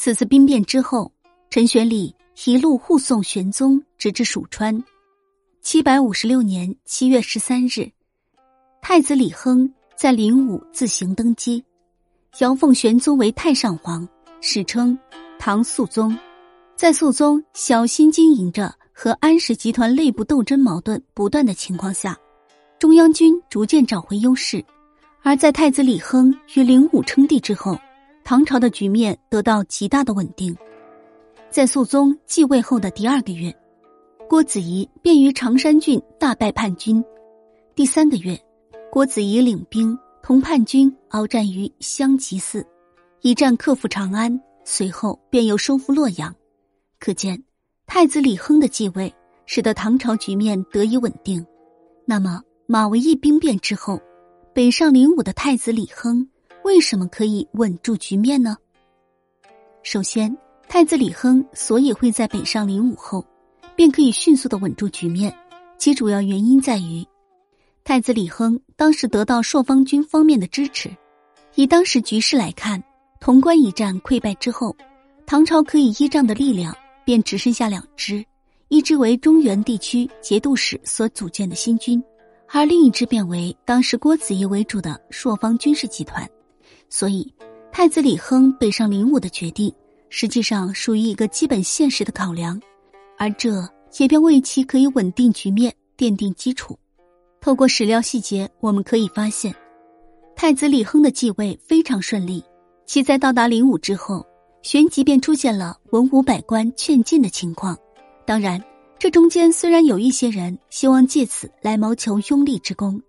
此次兵变之后，陈玄礼一路护送玄宗直至蜀川。七百五十六年七月十三日，太子李亨在灵武自行登基，遥奉玄宗为太上皇，史称唐肃宗。在肃宗小心经营着和安史集团内部斗争矛盾不断的情况下，中央军逐渐找回优势。而在太子李亨与灵武称帝之后，唐朝的局面得到极大的稳定。在肃宗继位后的第二个月，郭子仪便于常山郡大败叛军。第三个月，郭子仪领兵同叛军鏖战于香吉寺，一战克复长安，随后便又收复洛阳。可见，太子李亨的继位使得唐朝局面得以稳定。那么，马嵬驿兵变之后。北上灵武的太子李亨为什么可以稳住局面呢？首先，太子李亨所以会在北上灵武后，便可以迅速的稳住局面，其主要原因在于，太子李亨当时得到朔方军方面的支持。以当时局势来看，潼关一战溃败之后，唐朝可以依仗的力量便只剩下两支，一支为中原地区节度使所组建的新军。而另一支变为当时郭子仪为主的朔方军事集团，所以太子李亨北上灵武的决定，实际上属于一个基本现实的考量，而这也便为其可以稳定局面奠定基础。透过史料细节，我们可以发现，太子李亨的继位非常顺利。其在到达灵武之后，旋即便出现了文武百官劝进的情况，当然。这中间虽然有一些人希望借此来谋求拥立之功，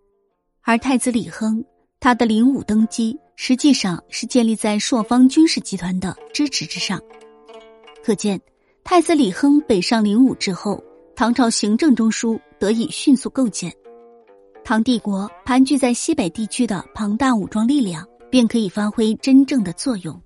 而太子李亨他的灵武登基实际上是建立在朔方军事集团的支持之上。可见，太子李亨北上领武之后，唐朝行政中枢得以迅速构建，唐帝国盘踞在西北地区的庞大武装力量便可以发挥真正的作用。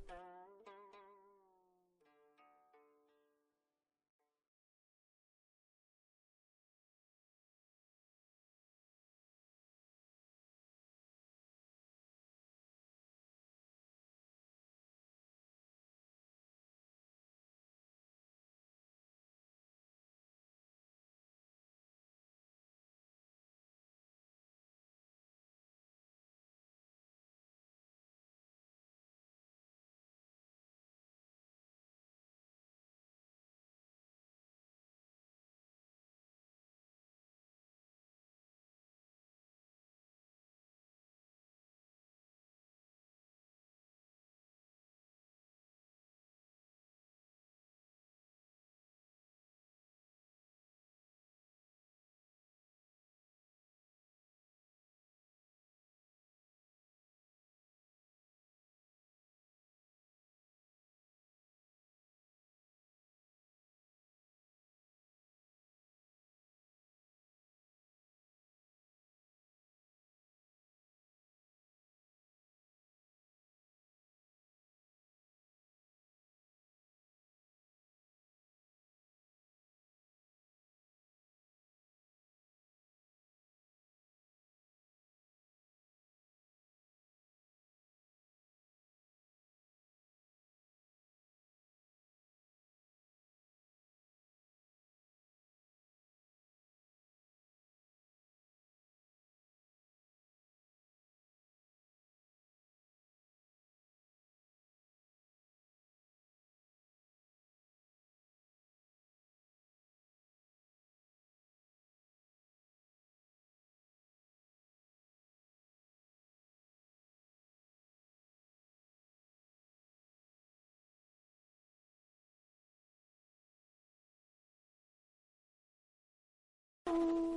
You.